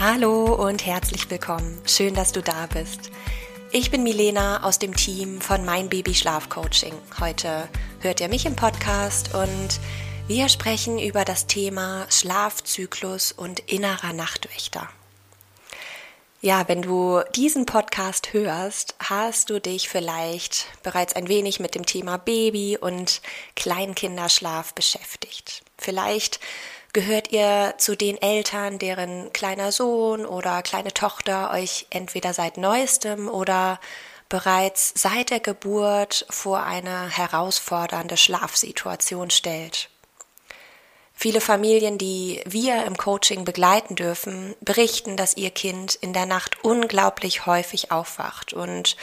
Hallo und herzlich willkommen. Schön, dass du da bist. Ich bin Milena aus dem Team von Mein Baby Schlaf Coaching. Heute hört ihr mich im Podcast und wir sprechen über das Thema Schlafzyklus und innerer Nachtwächter. Ja, wenn du diesen Podcast hörst, hast du dich vielleicht bereits ein wenig mit dem Thema Baby und Kleinkinderschlaf beschäftigt. Vielleicht Gehört ihr zu den Eltern, deren kleiner Sohn oder kleine Tochter euch entweder seit neuestem oder bereits seit der Geburt vor eine herausfordernde Schlafsituation stellt? Viele Familien, die wir im Coaching begleiten dürfen, berichten, dass ihr Kind in der Nacht unglaublich häufig aufwacht und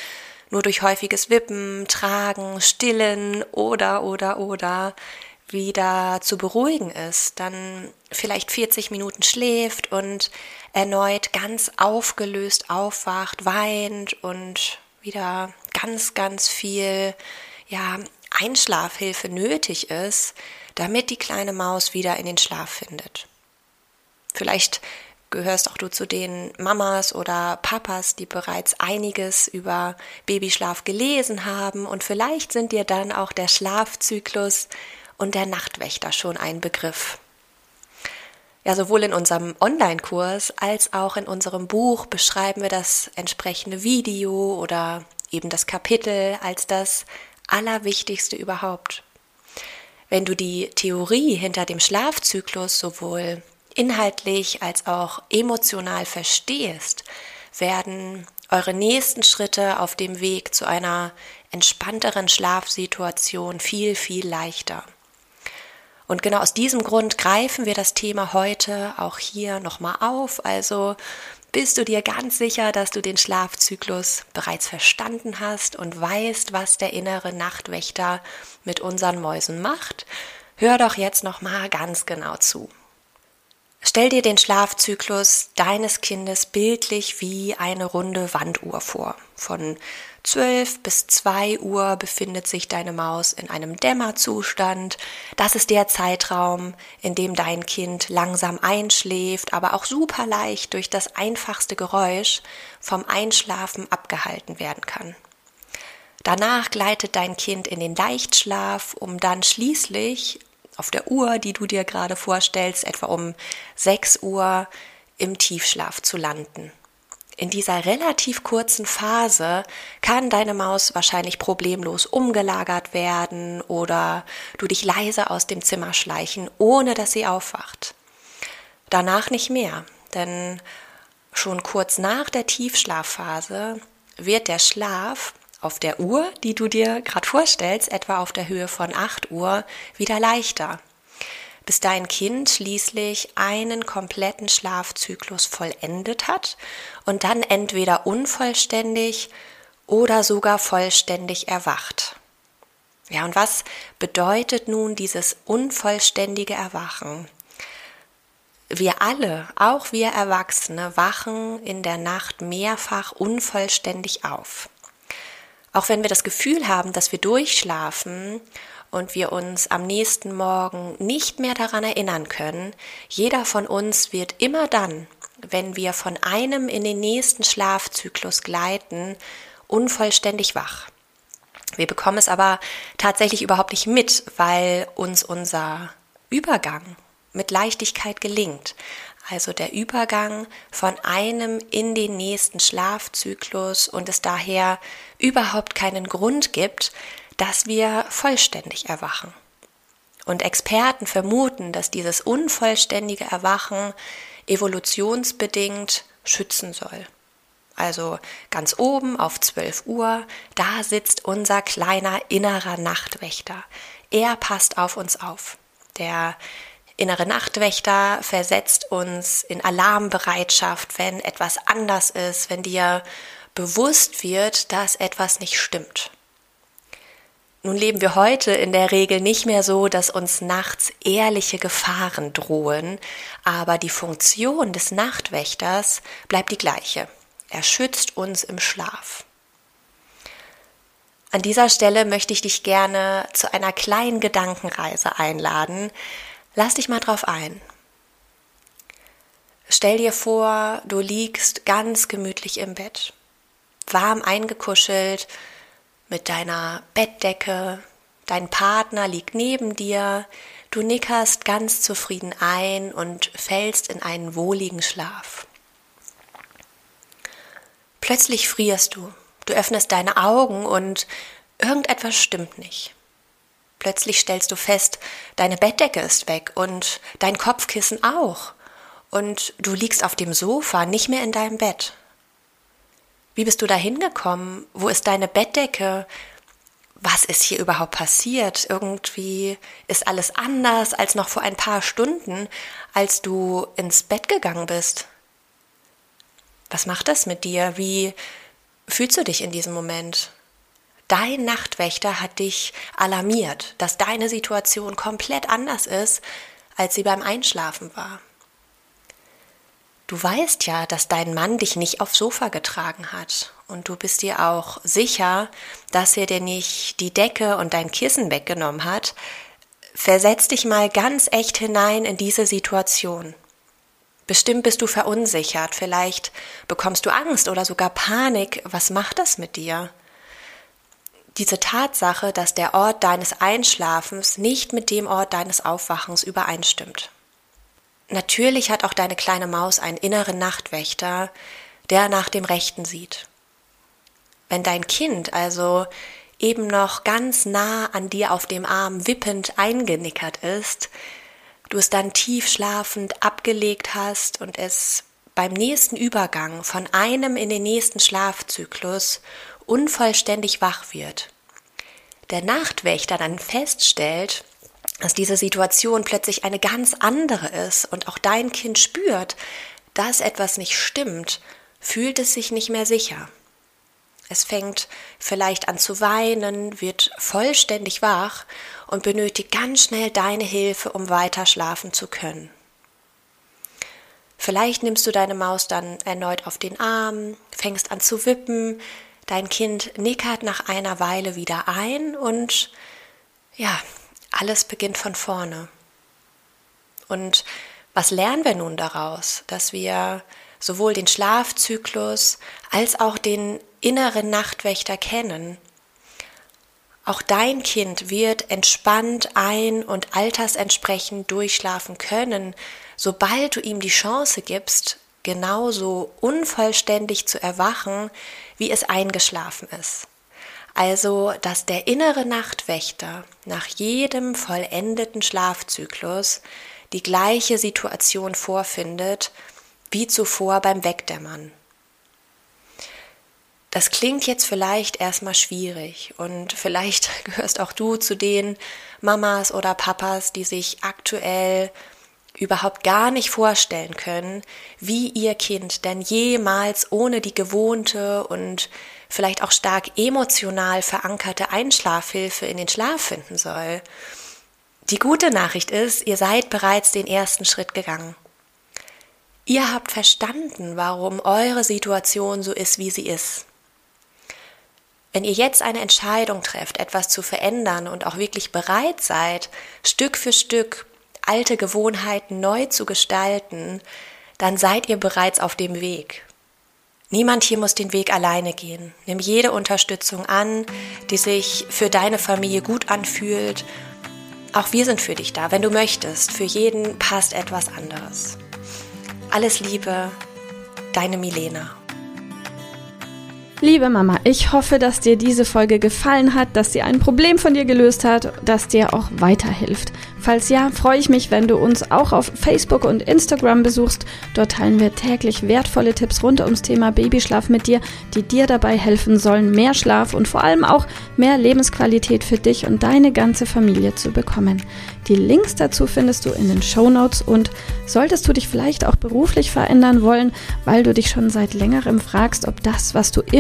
nur durch häufiges Wippen, Tragen, Stillen oder oder oder wieder zu beruhigen ist, dann vielleicht 40 Minuten schläft und erneut ganz aufgelöst aufwacht, weint und wieder ganz, ganz viel, ja, Einschlafhilfe nötig ist, damit die kleine Maus wieder in den Schlaf findet. Vielleicht gehörst auch du zu den Mamas oder Papas, die bereits einiges über Babyschlaf gelesen haben und vielleicht sind dir dann auch der Schlafzyklus und der Nachtwächter schon ein Begriff. Ja, sowohl in unserem Online-Kurs als auch in unserem Buch beschreiben wir das entsprechende Video oder eben das Kapitel als das Allerwichtigste überhaupt. Wenn du die Theorie hinter dem Schlafzyklus sowohl inhaltlich als auch emotional verstehst, werden eure nächsten Schritte auf dem Weg zu einer entspannteren Schlafsituation viel, viel leichter. Und genau aus diesem Grund greifen wir das Thema heute auch hier nochmal auf. Also bist du dir ganz sicher, dass du den Schlafzyklus bereits verstanden hast und weißt, was der innere Nachtwächter mit unseren Mäusen macht? Hör doch jetzt nochmal ganz genau zu. Stell dir den Schlafzyklus deines Kindes bildlich wie eine runde Wanduhr vor. Von 12 bis 2 Uhr befindet sich deine Maus in einem Dämmerzustand. Das ist der Zeitraum, in dem dein Kind langsam einschläft, aber auch super leicht durch das einfachste Geräusch vom Einschlafen abgehalten werden kann. Danach gleitet dein Kind in den Leichtschlaf, um dann schließlich auf der Uhr, die du dir gerade vorstellst, etwa um 6 Uhr im Tiefschlaf zu landen. In dieser relativ kurzen Phase kann deine Maus wahrscheinlich problemlos umgelagert werden oder du dich leise aus dem Zimmer schleichen, ohne dass sie aufwacht. Danach nicht mehr, denn schon kurz nach der Tiefschlafphase wird der Schlaf auf der Uhr, die du dir gerade vorstellst, etwa auf der Höhe von 8 Uhr, wieder leichter bis dein Kind schließlich einen kompletten Schlafzyklus vollendet hat und dann entweder unvollständig oder sogar vollständig erwacht. Ja, und was bedeutet nun dieses unvollständige Erwachen? Wir alle, auch wir Erwachsene, wachen in der Nacht mehrfach unvollständig auf. Auch wenn wir das Gefühl haben, dass wir durchschlafen und wir uns am nächsten Morgen nicht mehr daran erinnern können, jeder von uns wird immer dann, wenn wir von einem in den nächsten Schlafzyklus gleiten, unvollständig wach. Wir bekommen es aber tatsächlich überhaupt nicht mit, weil uns unser Übergang mit Leichtigkeit gelingt. Also der Übergang von einem in den nächsten Schlafzyklus und es daher überhaupt keinen Grund gibt, dass wir vollständig erwachen. Und Experten vermuten, dass dieses unvollständige Erwachen evolutionsbedingt schützen soll. Also ganz oben auf 12 Uhr, da sitzt unser kleiner innerer Nachtwächter. Er passt auf uns auf. Der innere Nachtwächter versetzt uns in Alarmbereitschaft, wenn etwas anders ist, wenn dir bewusst wird, dass etwas nicht stimmt. Nun leben wir heute in der Regel nicht mehr so, dass uns nachts ehrliche Gefahren drohen, aber die Funktion des Nachtwächters bleibt die gleiche. Er schützt uns im Schlaf. An dieser Stelle möchte ich dich gerne zu einer kleinen Gedankenreise einladen. Lass dich mal drauf ein. Stell dir vor, du liegst ganz gemütlich im Bett, warm eingekuschelt, mit deiner Bettdecke, dein Partner liegt neben dir, du nickerst ganz zufrieden ein und fällst in einen wohligen Schlaf. Plötzlich frierst du, du öffnest deine Augen und irgendetwas stimmt nicht. Plötzlich stellst du fest, deine Bettdecke ist weg und dein Kopfkissen auch. Und du liegst auf dem Sofa, nicht mehr in deinem Bett. Wie bist du da hingekommen? Wo ist deine Bettdecke? Was ist hier überhaupt passiert? Irgendwie ist alles anders als noch vor ein paar Stunden, als du ins Bett gegangen bist. Was macht das mit dir? Wie fühlst du dich in diesem Moment? Dein Nachtwächter hat dich alarmiert, dass deine Situation komplett anders ist, als sie beim Einschlafen war. Du weißt ja, dass dein Mann dich nicht aufs Sofa getragen hat. Und du bist dir auch sicher, dass er dir nicht die Decke und dein Kissen weggenommen hat. Versetz dich mal ganz echt hinein in diese Situation. Bestimmt bist du verunsichert, vielleicht bekommst du Angst oder sogar Panik. Was macht das mit dir? Diese Tatsache, dass der Ort deines Einschlafens nicht mit dem Ort deines Aufwachens übereinstimmt. Natürlich hat auch deine kleine Maus einen inneren Nachtwächter, der nach dem Rechten sieht. Wenn dein Kind also eben noch ganz nah an dir auf dem Arm wippend eingenickert ist, du es dann tief schlafend abgelegt hast und es beim nächsten Übergang von einem in den nächsten Schlafzyklus unvollständig wach wird, der Nachtwächter dann feststellt, dass diese Situation plötzlich eine ganz andere ist und auch dein Kind spürt, dass etwas nicht stimmt, fühlt es sich nicht mehr sicher. Es fängt vielleicht an zu weinen, wird vollständig wach und benötigt ganz schnell deine Hilfe, um weiter schlafen zu können. Vielleicht nimmst du deine Maus dann erneut auf den Arm, fängst an zu wippen, dein Kind nickert nach einer Weile wieder ein und ja, alles beginnt von vorne. Und was lernen wir nun daraus? Dass wir sowohl den Schlafzyklus als auch den inneren Nachtwächter kennen. Auch dein Kind wird entspannt ein- und altersentsprechend durchschlafen können, sobald du ihm die Chance gibst, genauso unvollständig zu erwachen, wie es eingeschlafen ist. Also, dass der innere Nachtwächter nach jedem vollendeten Schlafzyklus die gleiche Situation vorfindet wie zuvor beim Wegdämmern. Das klingt jetzt vielleicht erstmal schwierig und vielleicht gehörst auch du zu den Mamas oder Papas, die sich aktuell überhaupt gar nicht vorstellen können, wie ihr Kind denn jemals ohne die gewohnte und vielleicht auch stark emotional verankerte Einschlafhilfe in den Schlaf finden soll. Die gute Nachricht ist, ihr seid bereits den ersten Schritt gegangen. Ihr habt verstanden, warum eure Situation so ist, wie sie ist. Wenn ihr jetzt eine Entscheidung trefft, etwas zu verändern und auch wirklich bereit seid, Stück für Stück alte Gewohnheiten neu zu gestalten, dann seid ihr bereits auf dem Weg. Niemand hier muss den Weg alleine gehen. Nimm jede Unterstützung an, die sich für deine Familie gut anfühlt. Auch wir sind für dich da, wenn du möchtest. Für jeden passt etwas anderes. Alles Liebe, deine Milena. Liebe Mama, ich hoffe, dass dir diese Folge gefallen hat, dass sie ein Problem von dir gelöst hat, dass dir auch weiterhilft. Falls ja, freue ich mich, wenn du uns auch auf Facebook und Instagram besuchst. Dort teilen wir täglich wertvolle Tipps rund ums Thema Babyschlaf mit dir, die dir dabei helfen sollen, mehr Schlaf und vor allem auch mehr Lebensqualität für dich und deine ganze Familie zu bekommen. Die Links dazu findest du in den Show Notes und solltest du dich vielleicht auch beruflich verändern wollen, weil du dich schon seit längerem fragst, ob das, was du